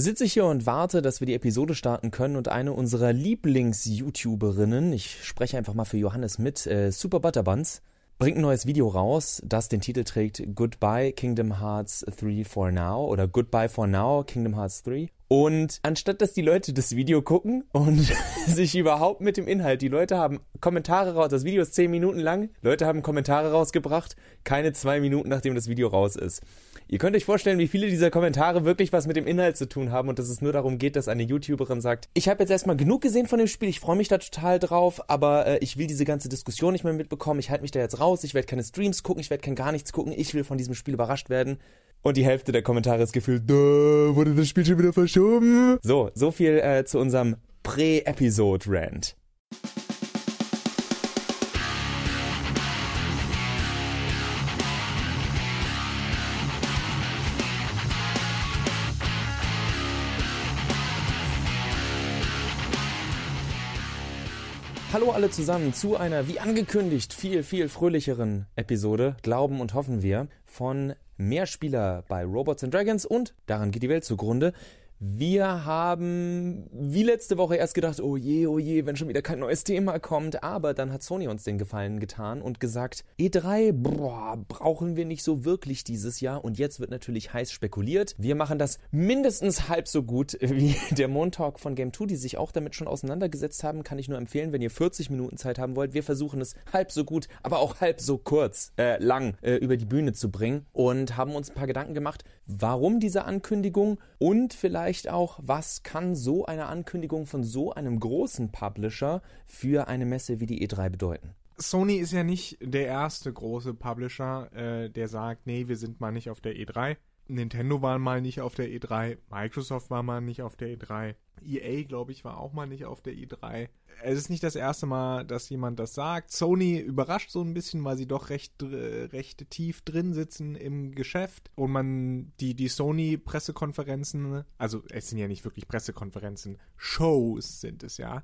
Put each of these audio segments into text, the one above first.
sitze ich hier und warte, dass wir die Episode starten können und eine unserer Lieblings-YouTuberinnen, ich spreche einfach mal für Johannes mit, äh, Super Butterbuns, bringt ein neues Video raus, das den Titel trägt Goodbye Kingdom Hearts 3 for Now oder Goodbye for Now Kingdom Hearts 3. Und anstatt dass die Leute das Video gucken und sich überhaupt mit dem Inhalt, die Leute haben Kommentare raus, das Video ist 10 Minuten lang, Leute haben Kommentare rausgebracht, keine zwei Minuten nachdem das Video raus ist. Ihr könnt euch vorstellen, wie viele dieser Kommentare wirklich was mit dem Inhalt zu tun haben und dass es nur darum geht, dass eine YouTuberin sagt, ich habe jetzt erstmal genug gesehen von dem Spiel, ich freue mich da total drauf, aber äh, ich will diese ganze Diskussion nicht mehr mitbekommen, ich halte mich da jetzt raus, ich werde keine Streams gucken, ich werde kein gar nichts gucken, ich will von diesem Spiel überrascht werden. Und die Hälfte der Kommentare ist gefühlt, wurde das Spiel schon wieder verschoben. So, so viel äh, zu unserem Prä-Episode-Rant. Hallo alle zusammen zu einer, wie angekündigt, viel, viel fröhlicheren Episode, glauben und hoffen wir, von Mehrspieler bei Robots and Dragons und daran geht die Welt zugrunde. Wir haben wie letzte Woche erst gedacht, oh je, oh je, wenn schon wieder kein neues Thema kommt. Aber dann hat Sony uns den Gefallen getan und gesagt, E3, boah, brauchen wir nicht so wirklich dieses Jahr. Und jetzt wird natürlich heiß spekuliert. Wir machen das mindestens halb so gut wie der Montalk von Game 2, die sich auch damit schon auseinandergesetzt haben. Kann ich nur empfehlen, wenn ihr 40 Minuten Zeit haben wollt. Wir versuchen es halb so gut, aber auch halb so kurz, äh, lang äh, über die Bühne zu bringen und haben uns ein paar Gedanken gemacht, warum diese Ankündigung und vielleicht vielleicht auch, was kann so eine Ankündigung von so einem großen Publisher für eine Messe wie die E3 bedeuten? Sony ist ja nicht der erste große Publisher, äh, der sagt, nee, wir sind mal nicht auf der E3. Nintendo war mal nicht auf der E3, Microsoft war mal nicht auf der E3, EA, glaube ich, war auch mal nicht auf der E3. Es ist nicht das erste Mal, dass jemand das sagt. Sony überrascht so ein bisschen, weil sie doch recht, recht tief drin sitzen im Geschäft und man die, die Sony-Pressekonferenzen, also es sind ja nicht wirklich Pressekonferenzen, Shows sind es ja,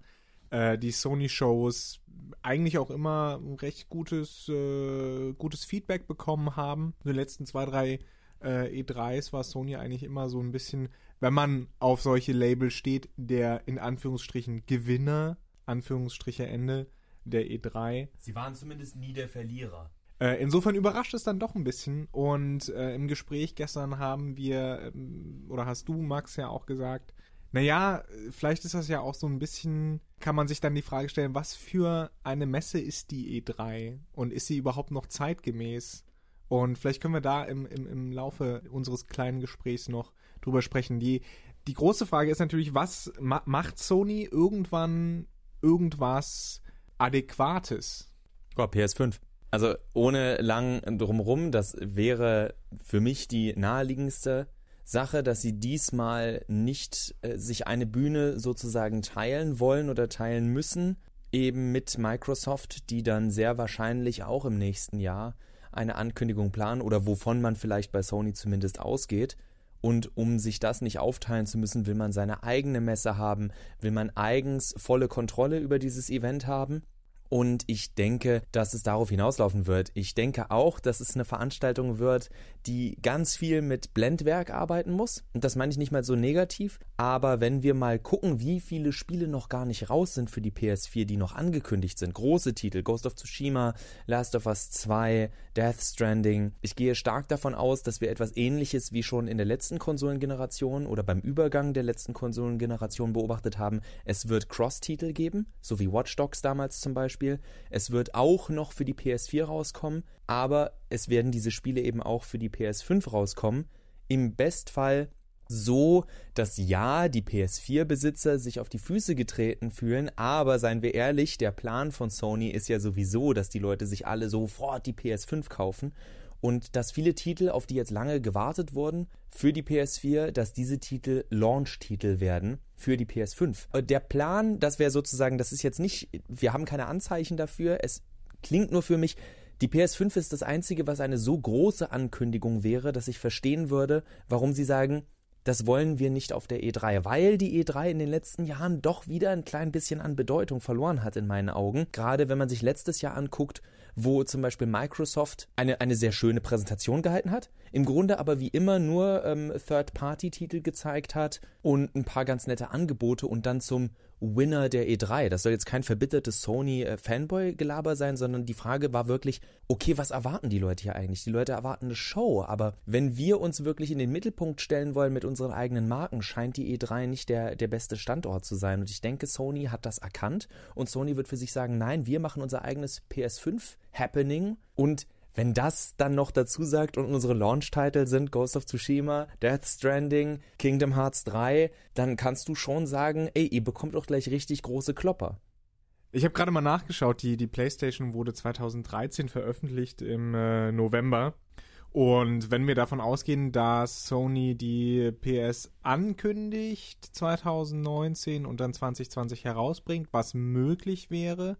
äh, die Sony-Shows eigentlich auch immer recht gutes, äh, gutes Feedback bekommen haben. In den letzten zwei, drei äh, E3s war Sony eigentlich immer so ein bisschen, wenn man auf solche Label steht, der in Anführungsstrichen Gewinner, Anführungsstriche Ende der E3. Sie waren zumindest nie der Verlierer. Äh, insofern überrascht es dann doch ein bisschen. Und äh, im Gespräch gestern haben wir, ähm, oder hast du, Max, ja auch gesagt, naja, vielleicht ist das ja auch so ein bisschen, kann man sich dann die Frage stellen, was für eine Messe ist die E3? Und ist sie überhaupt noch zeitgemäß? Und vielleicht können wir da im, im, im Laufe unseres kleinen Gesprächs noch drüber sprechen. Die, die große Frage ist natürlich, was ma macht Sony irgendwann irgendwas Adäquates? Oh, PS5. Also ohne lang drumrum, das wäre für mich die naheliegendste Sache, dass sie diesmal nicht äh, sich eine Bühne sozusagen teilen wollen oder teilen müssen, eben mit Microsoft, die dann sehr wahrscheinlich auch im nächsten Jahr eine Ankündigung planen oder wovon man vielleicht bei Sony zumindest ausgeht. Und um sich das nicht aufteilen zu müssen, will man seine eigene Messe haben, will man eigens volle Kontrolle über dieses Event haben und ich denke, dass es darauf hinauslaufen wird. Ich denke auch, dass es eine Veranstaltung wird, die ganz viel mit Blendwerk arbeiten muss. Und das meine ich nicht mal so negativ. Aber wenn wir mal gucken, wie viele Spiele noch gar nicht raus sind für die PS4, die noch angekündigt sind. Große Titel, Ghost of Tsushima, Last of Us 2, Death Stranding. Ich gehe stark davon aus, dass wir etwas ähnliches wie schon in der letzten Konsolengeneration oder beim Übergang der letzten Konsolengeneration beobachtet haben. Es wird Cross-Titel geben, so wie Watch Dogs damals zum Beispiel Beispiel. Es wird auch noch für die PS4 rauskommen, aber es werden diese Spiele eben auch für die PS5 rauskommen. Im Bestfall so, dass ja, die PS4-Besitzer sich auf die Füße getreten fühlen, aber seien wir ehrlich, der Plan von Sony ist ja sowieso, dass die Leute sich alle sofort die PS5 kaufen und dass viele Titel, auf die jetzt lange gewartet wurden, für die PS4, dass diese Titel Launch-Titel werden für die PS5. Äh, der Plan, das wäre sozusagen, das ist jetzt nicht, wir haben keine Anzeichen dafür, es klingt nur für mich, die PS5 ist das einzige, was eine so große Ankündigung wäre, dass ich verstehen würde, warum sie sagen, das wollen wir nicht auf der E3, weil die E3 in den letzten Jahren doch wieder ein klein bisschen an Bedeutung verloren hat in meinen Augen. Gerade wenn man sich letztes Jahr anguckt, wo zum Beispiel Microsoft eine, eine sehr schöne Präsentation gehalten hat, im Grunde aber wie immer nur ähm, Third-Party-Titel gezeigt hat und ein paar ganz nette Angebote und dann zum Winner der E3. Das soll jetzt kein verbittertes Sony-Fanboy-Gelaber sein, sondern die Frage war wirklich, okay, was erwarten die Leute hier eigentlich? Die Leute erwarten eine Show, aber wenn wir uns wirklich in den Mittelpunkt stellen wollen mit unseren eigenen Marken, scheint die E3 nicht der, der beste Standort zu sein. Und ich denke, Sony hat das erkannt und Sony wird für sich sagen, nein, wir machen unser eigenes PS5-Happening und wenn das dann noch dazu sagt und unsere Launch-Titel sind Ghost of Tsushima, Death Stranding, Kingdom Hearts 3, dann kannst du schon sagen, ey, ihr bekommt doch gleich richtig große Klopper. Ich habe gerade mal nachgeschaut, die, die PlayStation wurde 2013 veröffentlicht im äh, November. Und wenn wir davon ausgehen, dass Sony die PS ankündigt 2019 und dann 2020 herausbringt, was möglich wäre,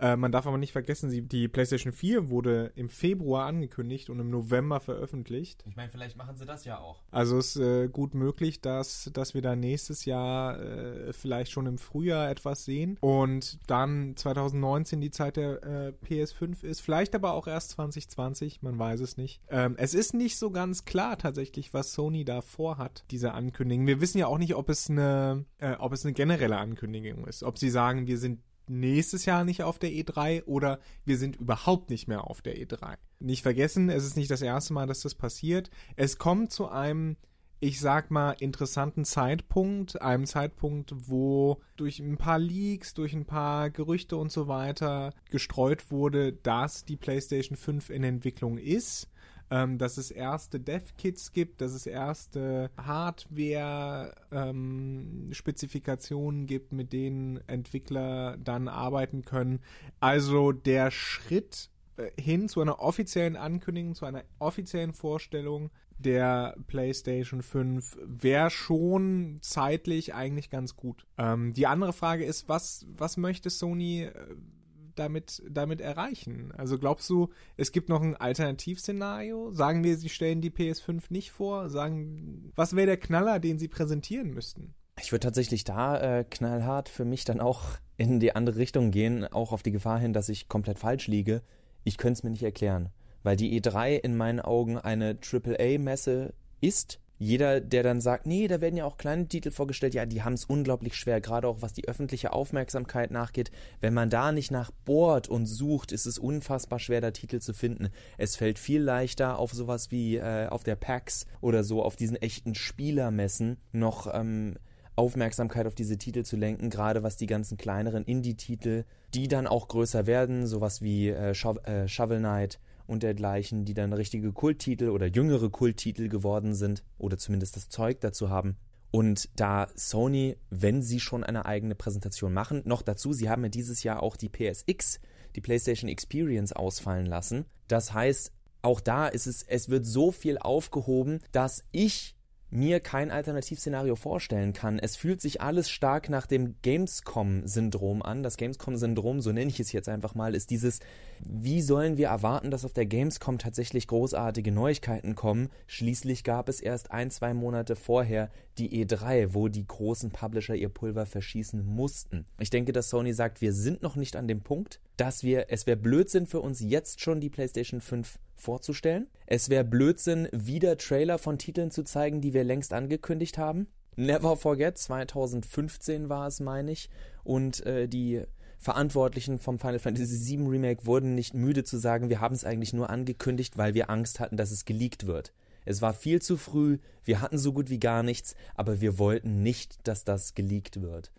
äh, man darf aber nicht vergessen, sie, die PlayStation 4 wurde im Februar angekündigt und im November veröffentlicht. Ich meine, vielleicht machen sie das ja auch. Also ist äh, gut möglich, dass, dass wir da nächstes Jahr äh, vielleicht schon im Frühjahr etwas sehen und dann 2019 die Zeit der äh, PS5 ist. Vielleicht aber auch erst 2020, man weiß es nicht. Ähm, es ist nicht so ganz klar tatsächlich, was Sony da vorhat, diese Ankündigung. Wir wissen ja auch nicht, ob es eine, äh, ob es eine generelle Ankündigung ist. Ob sie sagen, wir sind nächstes Jahr nicht auf der E3 oder wir sind überhaupt nicht mehr auf der E3. Nicht vergessen, es ist nicht das erste Mal, dass das passiert. Es kommt zu einem, ich sag mal, interessanten Zeitpunkt, einem Zeitpunkt, wo durch ein paar Leaks, durch ein paar Gerüchte und so weiter gestreut wurde, dass die PlayStation 5 in Entwicklung ist ähm, dass es erste Dev-Kits gibt, dass es erste Hardware-Spezifikationen ähm, gibt, mit denen Entwickler dann arbeiten können. Also der Schritt äh, hin zu einer offiziellen Ankündigung, zu einer offiziellen Vorstellung der PlayStation 5 wäre schon zeitlich eigentlich ganz gut. Ähm, die andere Frage ist, was, was möchte Sony äh, damit, damit erreichen? Also glaubst du, es gibt noch ein Alternativszenario? Sagen wir, sie stellen die PS5 nicht vor? Sagen, was wäre der Knaller, den sie präsentieren müssten? Ich würde tatsächlich da äh, knallhart für mich dann auch in die andere Richtung gehen, auch auf die Gefahr hin, dass ich komplett falsch liege. Ich könnte es mir nicht erklären, weil die E3 in meinen Augen eine AAA-Messe ist, jeder, der dann sagt, nee, da werden ja auch kleine Titel vorgestellt, ja, die haben es unglaublich schwer, gerade auch was die öffentliche Aufmerksamkeit nachgeht. Wenn man da nicht nach bohrt und sucht, ist es unfassbar schwer, da Titel zu finden. Es fällt viel leichter auf sowas wie äh, auf der PAX oder so, auf diesen echten Spielermessen noch ähm, Aufmerksamkeit auf diese Titel zu lenken, gerade was die ganzen kleineren Indie-Titel, die dann auch größer werden, sowas wie äh, Sho äh, Shovel Knight und dergleichen, die dann richtige Kulttitel oder jüngere Kulttitel geworden sind oder zumindest das Zeug dazu haben. Und da Sony, wenn sie schon eine eigene Präsentation machen, noch dazu, sie haben ja dieses Jahr auch die PSX, die PlayStation Experience ausfallen lassen. Das heißt, auch da ist es, es wird so viel aufgehoben, dass ich mir kein Alternativszenario vorstellen kann. Es fühlt sich alles stark nach dem Gamescom-Syndrom an. Das Gamescom-Syndrom, so nenne ich es jetzt einfach mal, ist dieses, wie sollen wir erwarten, dass auf der Gamescom tatsächlich großartige Neuigkeiten kommen? Schließlich gab es erst ein, zwei Monate vorher die E3, wo die großen Publisher ihr Pulver verschießen mussten. Ich denke, dass Sony sagt, wir sind noch nicht an dem Punkt, dass wir, es wäre Blödsinn für uns jetzt schon die PlayStation 5 vorzustellen. Es wäre Blödsinn, wieder Trailer von Titeln zu zeigen, die wir längst angekündigt haben. Never Forget, 2015 war es, meine ich. Und äh, die Verantwortlichen vom Final Fantasy VII Remake wurden nicht müde zu sagen, wir haben es eigentlich nur angekündigt, weil wir Angst hatten, dass es geleakt wird. Es war viel zu früh, wir hatten so gut wie gar nichts, aber wir wollten nicht, dass das geleakt wird.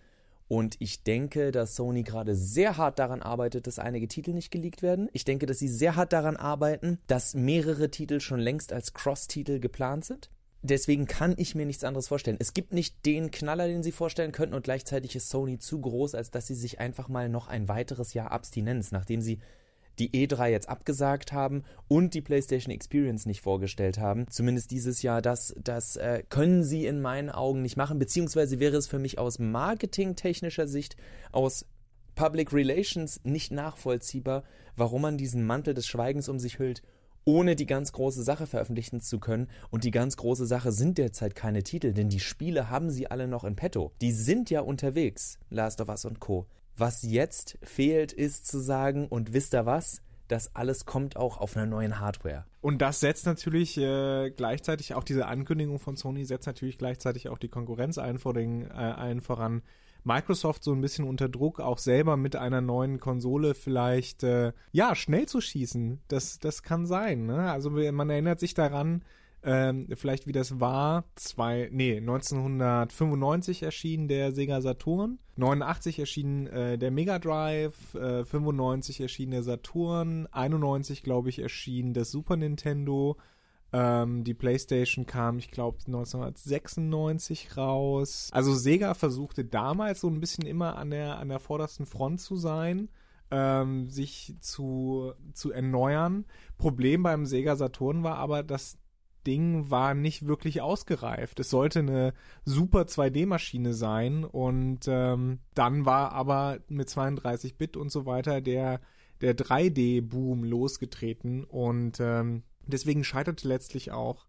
Und ich denke, dass Sony gerade sehr hart daran arbeitet, dass einige Titel nicht geleakt werden. Ich denke, dass sie sehr hart daran arbeiten, dass mehrere Titel schon längst als Cross-Titel geplant sind. Deswegen kann ich mir nichts anderes vorstellen. Es gibt nicht den Knaller, den sie vorstellen könnten und gleichzeitig ist Sony zu groß, als dass sie sich einfach mal noch ein weiteres Jahr Abstinenz, nachdem sie die E3 jetzt abgesagt haben und die PlayStation Experience nicht vorgestellt haben. Zumindest dieses Jahr, das, das äh, können sie in meinen Augen nicht machen, beziehungsweise wäre es für mich aus marketingtechnischer Sicht, aus Public Relations nicht nachvollziehbar, warum man diesen Mantel des Schweigens um sich hüllt ohne die ganz große Sache veröffentlichen zu können. Und die ganz große Sache sind derzeit keine Titel, denn die Spiele haben sie alle noch in petto. Die sind ja unterwegs, Last of Us und Co. Was jetzt fehlt, ist zu sagen, und wisst ihr was? Das alles kommt auch auf einer neuen Hardware. Und das setzt natürlich äh, gleichzeitig auch diese Ankündigung von Sony setzt natürlich gleichzeitig auch die Konkurrenz ein, vor den, äh, allen voran Microsoft so ein bisschen unter Druck, auch selber mit einer neuen Konsole vielleicht äh, ja schnell zu schießen. Das, das kann sein. Ne? Also man erinnert sich daran, ähm, vielleicht wie das war, zwei, nee, 1995 erschien der Sega Saturn, 89 erschien äh, der Mega Drive, äh, 95 erschien der Saturn, 91 glaube ich erschien das Super Nintendo, ähm, die PlayStation kam, ich glaube, 1996 raus. Also Sega versuchte damals so ein bisschen immer an der, an der vordersten Front zu sein. Ähm, sich zu, zu erneuern. Problem beim Sega Saturn war aber, dass Ding war nicht wirklich ausgereift. Es sollte eine super 2D-Maschine sein und ähm, dann war aber mit 32-Bit und so weiter der, der 3D-Boom losgetreten und ähm, Deswegen scheiterte letztlich auch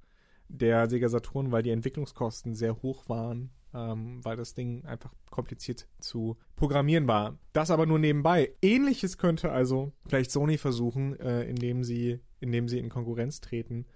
der Sega Saturn, weil die Entwicklungskosten sehr hoch waren, ähm, weil das Ding einfach kompliziert zu programmieren war. Das aber nur nebenbei. Ähnliches könnte also vielleicht Sony versuchen, äh, indem sie, indem sie in Konkurrenz treten,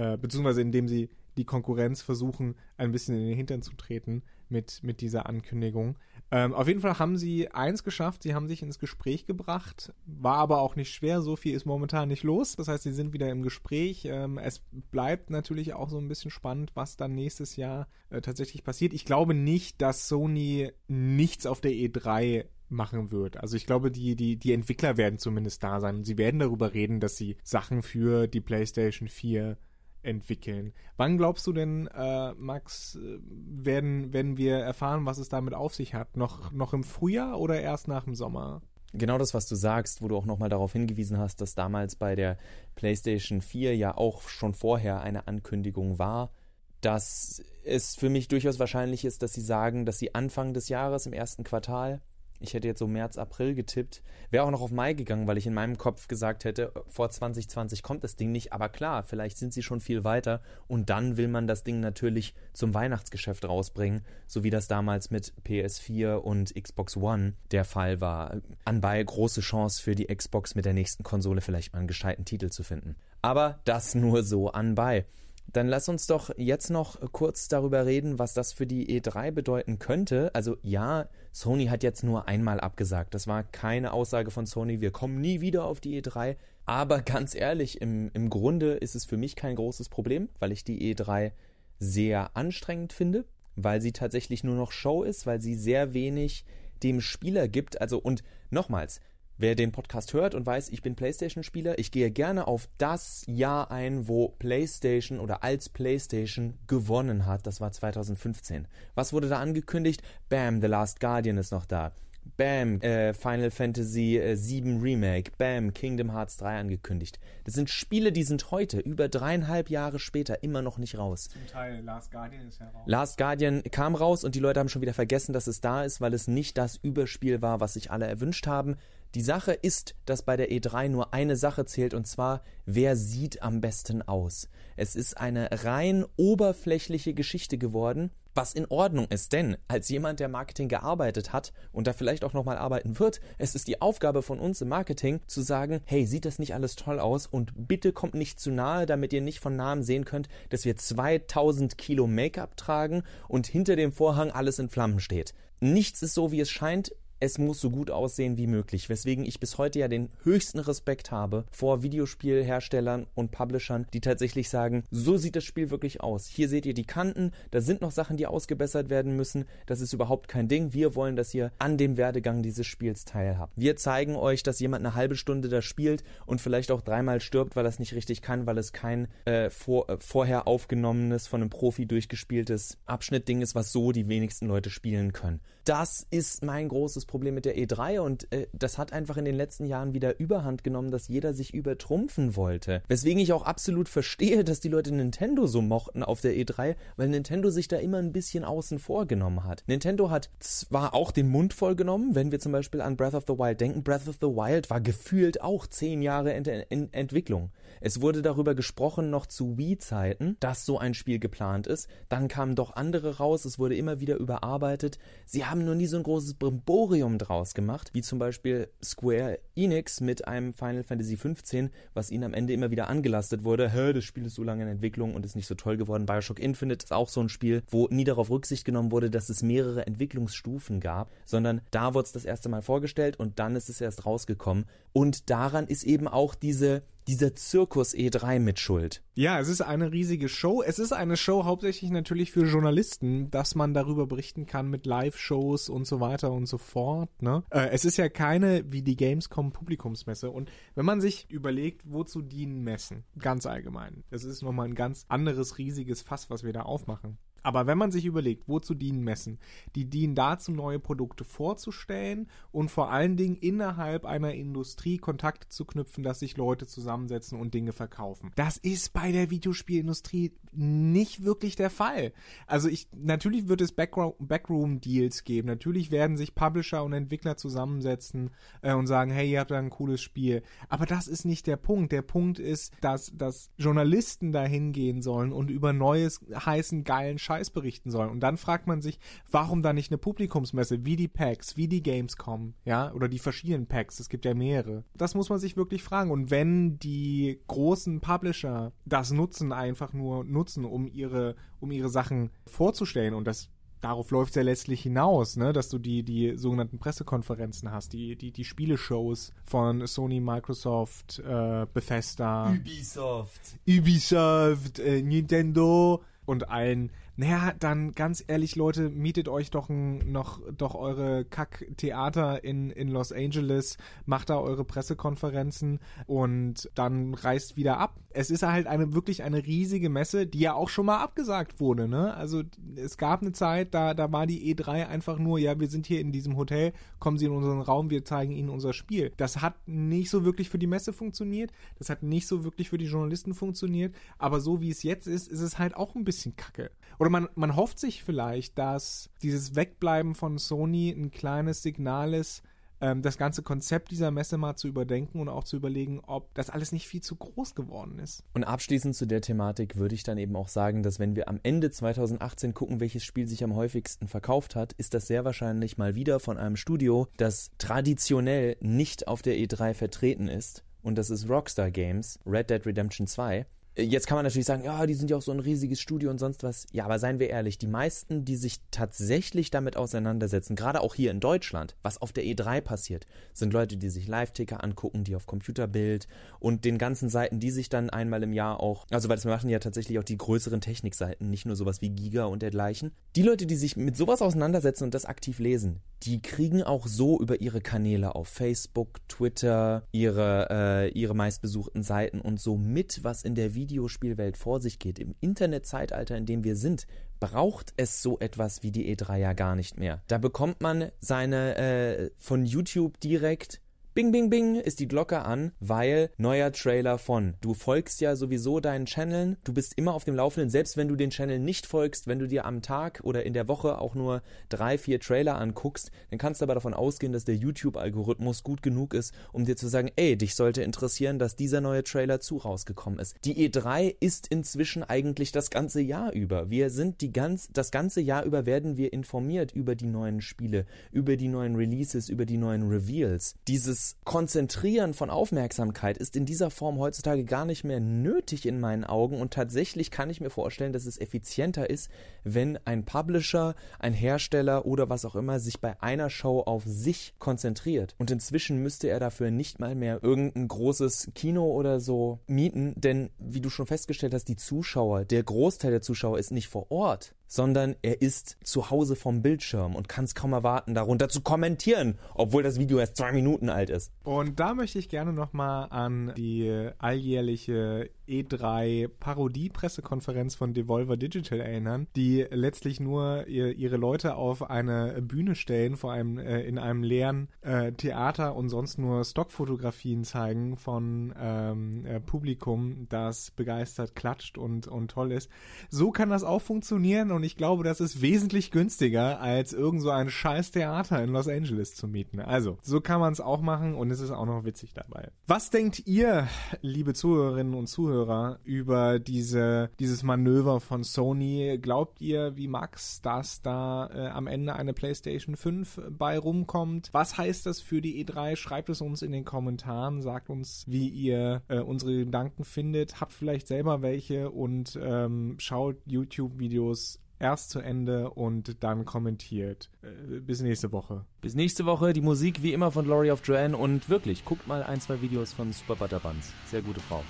äh, beziehungsweise indem sie die Konkurrenz versuchen, ein bisschen in den Hintern zu treten mit, mit dieser Ankündigung. Ähm, auf jeden Fall haben sie eins geschafft, sie haben sich ins Gespräch gebracht, war aber auch nicht schwer, so viel ist momentan nicht los. Das heißt, sie sind wieder im Gespräch. Ähm, es bleibt natürlich auch so ein bisschen spannend, was dann nächstes Jahr äh, tatsächlich passiert. Ich glaube nicht, dass Sony nichts auf der E3 machen wird. Also ich glaube, die, die, die Entwickler werden zumindest da sein sie werden darüber reden, dass sie Sachen für die PlayStation 4 entwickeln. Wann glaubst du denn, äh, Max, äh, werden, werden wir erfahren, was es damit auf sich hat? Noch, noch im Frühjahr oder erst nach dem Sommer? Genau das, was du sagst, wo du auch nochmal darauf hingewiesen hast, dass damals bei der PlayStation 4 ja auch schon vorher eine Ankündigung war, dass es für mich durchaus wahrscheinlich ist, dass sie sagen, dass sie Anfang des Jahres im ersten Quartal ich hätte jetzt so März, April getippt. Wäre auch noch auf Mai gegangen, weil ich in meinem Kopf gesagt hätte, vor 2020 kommt das Ding nicht. Aber klar, vielleicht sind sie schon viel weiter und dann will man das Ding natürlich zum Weihnachtsgeschäft rausbringen, so wie das damals mit PS4 und Xbox One der Fall war. Anbei große Chance für die Xbox mit der nächsten Konsole vielleicht mal einen gescheiten Titel zu finden. Aber das nur so anbei. Dann lass uns doch jetzt noch kurz darüber reden, was das für die E3 bedeuten könnte. Also ja, Sony hat jetzt nur einmal abgesagt. Das war keine Aussage von Sony, wir kommen nie wieder auf die E3. Aber ganz ehrlich, im, im Grunde ist es für mich kein großes Problem, weil ich die E3 sehr anstrengend finde, weil sie tatsächlich nur noch Show ist, weil sie sehr wenig dem Spieler gibt. Also und nochmals, Wer den Podcast hört und weiß, ich bin PlayStation-Spieler, ich gehe gerne auf das Jahr ein, wo PlayStation oder als PlayStation gewonnen hat. Das war 2015. Was wurde da angekündigt? Bam, The Last Guardian ist noch da. Bam, äh, Final Fantasy äh, 7 Remake. Bam, Kingdom Hearts 3 angekündigt. Das sind Spiele, die sind heute, über dreieinhalb Jahre später, immer noch nicht raus. Zum Teil, Last Guardian ist ja raus. Last Guardian kam raus und die Leute haben schon wieder vergessen, dass es da ist, weil es nicht das Überspiel war, was sich alle erwünscht haben. Die Sache ist, dass bei der E3 nur eine Sache zählt und zwar, wer sieht am besten aus. Es ist eine rein oberflächliche Geschichte geworden, was in Ordnung ist, denn als jemand, der Marketing gearbeitet hat und da vielleicht auch nochmal arbeiten wird, es ist die Aufgabe von uns im Marketing zu sagen, hey, sieht das nicht alles toll aus und bitte kommt nicht zu nahe, damit ihr nicht von nahem sehen könnt, dass wir 2000 Kilo Make-up tragen und hinter dem Vorhang alles in Flammen steht. Nichts ist so, wie es scheint es muss so gut aussehen wie möglich, weswegen ich bis heute ja den höchsten Respekt habe vor Videospielherstellern und Publishern, die tatsächlich sagen, so sieht das Spiel wirklich aus. Hier seht ihr die Kanten, da sind noch Sachen, die ausgebessert werden müssen, das ist überhaupt kein Ding. Wir wollen, dass ihr an dem Werdegang dieses Spiels teilhabt. Wir zeigen euch, dass jemand eine halbe Stunde da spielt und vielleicht auch dreimal stirbt, weil er es nicht richtig kann, weil es kein äh, vor, äh, vorher aufgenommenes, von einem Profi durchgespieltes Abschnittding ist, was so die wenigsten Leute spielen können. Das ist mein großes Problem mit der E3 und äh, das hat einfach in den letzten Jahren wieder Überhand genommen, dass jeder sich übertrumpfen wollte. Weswegen ich auch absolut verstehe, dass die Leute Nintendo so mochten auf der E3, weil Nintendo sich da immer ein bisschen außen vor genommen hat. Nintendo hat zwar auch den Mund voll genommen, wenn wir zum Beispiel an Breath of the Wild denken. Breath of the Wild war gefühlt auch zehn Jahre in, in Entwicklung. Es wurde darüber gesprochen noch zu Wii-Zeiten, dass so ein Spiel geplant ist. Dann kamen doch andere raus, es wurde immer wieder überarbeitet. Sie haben nur nie so ein großes Brimborium draus gemacht, wie zum Beispiel Square Enix mit einem Final Fantasy XV, was ihnen am Ende immer wieder angelastet wurde. Hä, das Spiel ist so lange in Entwicklung und ist nicht so toll geworden. Bioshock Infinite ist auch so ein Spiel, wo nie darauf Rücksicht genommen wurde, dass es mehrere Entwicklungsstufen gab, sondern da wurde es das erste Mal vorgestellt und dann ist es erst rausgekommen. Und daran ist eben auch diese dieser Zirkus E3 mit Schuld. Ja, es ist eine riesige Show. Es ist eine Show hauptsächlich natürlich für Journalisten, dass man darüber berichten kann mit Live-Shows und so weiter und so fort. Ne? Äh, es ist ja keine wie die Gamescom Publikumsmesse. Und wenn man sich überlegt, wozu dienen Messen, ganz allgemein, das ist nochmal ein ganz anderes riesiges Fass, was wir da aufmachen. Aber wenn man sich überlegt, wozu dienen Messen? Die dienen dazu, neue Produkte vorzustellen und vor allen Dingen innerhalb einer Industrie Kontakte zu knüpfen, dass sich Leute zusammensetzen und Dinge verkaufen. Das ist bei der Videospielindustrie nicht wirklich der Fall. Also ich, natürlich wird es Backroom-Deals geben. Natürlich werden sich Publisher und Entwickler zusammensetzen äh, und sagen, hey, ihr habt da ein cooles Spiel. Aber das ist nicht der Punkt. Der Punkt ist, dass, dass Journalisten dahin gehen sollen und über neues, heißen, geilen Scheiß berichten sollen. Und dann fragt man sich, warum da nicht eine Publikumsmesse wie die PAX, wie die Gamescom, ja, oder die verschiedenen PAX, es gibt ja mehrere. Das muss man sich wirklich fragen. Und wenn die großen Publisher das nutzen, einfach nur nutzen, um ihre, um ihre Sachen vorzustellen und das darauf läuft es ja letztlich hinaus, ne, dass du die, die sogenannten Pressekonferenzen hast, die, die, die Spieleshows von Sony, Microsoft, äh, Bethesda, Ubisoft, Ubisoft, äh, Nintendo und allen naja, dann ganz ehrlich, Leute, mietet euch doch ein, noch doch eure Kack-Theater in, in Los Angeles, macht da eure Pressekonferenzen und dann reist wieder ab. Es ist halt eine wirklich eine riesige Messe, die ja auch schon mal abgesagt wurde, ne? Also es gab eine Zeit, da, da war die E3 einfach nur, ja, wir sind hier in diesem Hotel, kommen Sie in unseren Raum, wir zeigen Ihnen unser Spiel. Das hat nicht so wirklich für die Messe funktioniert, das hat nicht so wirklich für die Journalisten funktioniert, aber so wie es jetzt ist, ist es halt auch ein bisschen kacke. Oder man, man hofft sich vielleicht, dass dieses Wegbleiben von Sony ein kleines Signal ist, ähm, das ganze Konzept dieser Messe mal zu überdenken und auch zu überlegen, ob das alles nicht viel zu groß geworden ist. Und abschließend zu der Thematik würde ich dann eben auch sagen, dass wenn wir am Ende 2018 gucken, welches Spiel sich am häufigsten verkauft hat, ist das sehr wahrscheinlich mal wieder von einem Studio, das traditionell nicht auf der E3 vertreten ist. Und das ist Rockstar Games, Red Dead Redemption 2. Jetzt kann man natürlich sagen, ja, die sind ja auch so ein riesiges Studio und sonst was. Ja, aber seien wir ehrlich, die meisten, die sich tatsächlich damit auseinandersetzen, gerade auch hier in Deutschland, was auf der E3 passiert, sind Leute, die sich Live-Ticker angucken, die auf Computerbild und den ganzen Seiten, die sich dann einmal im Jahr auch, also weil das machen ja tatsächlich auch die größeren Technikseiten, nicht nur sowas wie Giga und dergleichen. Die Leute, die sich mit sowas auseinandersetzen und das aktiv lesen, die kriegen auch so über ihre Kanäle auf Facebook, Twitter, ihre, äh, ihre meistbesuchten Seiten und so mit, was in der Videospielwelt vor sich geht. Im Internetzeitalter, in dem wir sind, braucht es so etwas wie die E3 ja gar nicht mehr. Da bekommt man seine äh, von YouTube direkt Bing, bing, bing ist die Glocke an, weil neuer Trailer von. Du folgst ja sowieso deinen Channeln, du bist immer auf dem Laufenden, selbst wenn du den Channel nicht folgst, wenn du dir am Tag oder in der Woche auch nur drei, vier Trailer anguckst, dann kannst du aber davon ausgehen, dass der YouTube-Algorithmus gut genug ist, um dir zu sagen, ey, dich sollte interessieren, dass dieser neue Trailer zu rausgekommen ist. Die E3 ist inzwischen eigentlich das ganze Jahr über. Wir sind die ganz, das ganze Jahr über werden wir informiert über die neuen Spiele, über die neuen Releases, über die neuen Reveals. Dieses dieses Konzentrieren von Aufmerksamkeit ist in dieser Form heutzutage gar nicht mehr nötig in meinen Augen. Und tatsächlich kann ich mir vorstellen, dass es effizienter ist, wenn ein Publisher, ein Hersteller oder was auch immer sich bei einer Show auf sich konzentriert. Und inzwischen müsste er dafür nicht mal mehr irgendein großes Kino oder so mieten, denn wie du schon festgestellt hast, die Zuschauer, der Großteil der Zuschauer ist nicht vor Ort sondern er ist zu Hause vom Bildschirm und kann es kaum erwarten, darunter zu kommentieren, obwohl das Video erst zwei Minuten alt ist. Und da möchte ich gerne nochmal an die alljährliche E3 Parodie-Pressekonferenz von Devolver Digital erinnern, die letztlich nur ihr, ihre Leute auf eine Bühne stellen, vor allem äh, in einem leeren äh, Theater und sonst nur Stockfotografien zeigen von ähm, äh, Publikum, das begeistert klatscht und, und toll ist. So kann das auch funktionieren und ich glaube, das ist wesentlich günstiger, als irgend so ein scheiß Theater in Los Angeles zu mieten. Also, so kann man es auch machen und es ist auch noch witzig dabei. Was denkt ihr, liebe Zuhörerinnen und Zuhörer, über diese, dieses Manöver von Sony? Glaubt ihr, wie Max, dass da äh, am Ende eine PlayStation 5 bei rumkommt? Was heißt das für die E3? Schreibt es uns in den Kommentaren, sagt uns, wie ihr äh, unsere Gedanken findet. Habt vielleicht selber welche und ähm, schaut YouTube-Videos erst zu Ende und dann kommentiert. Äh, bis nächste Woche. Bis nächste Woche. Die Musik wie immer von Laurie of Joanne und wirklich, guckt mal ein, zwei Videos von Super Butter Buns. Sehr gute Frau.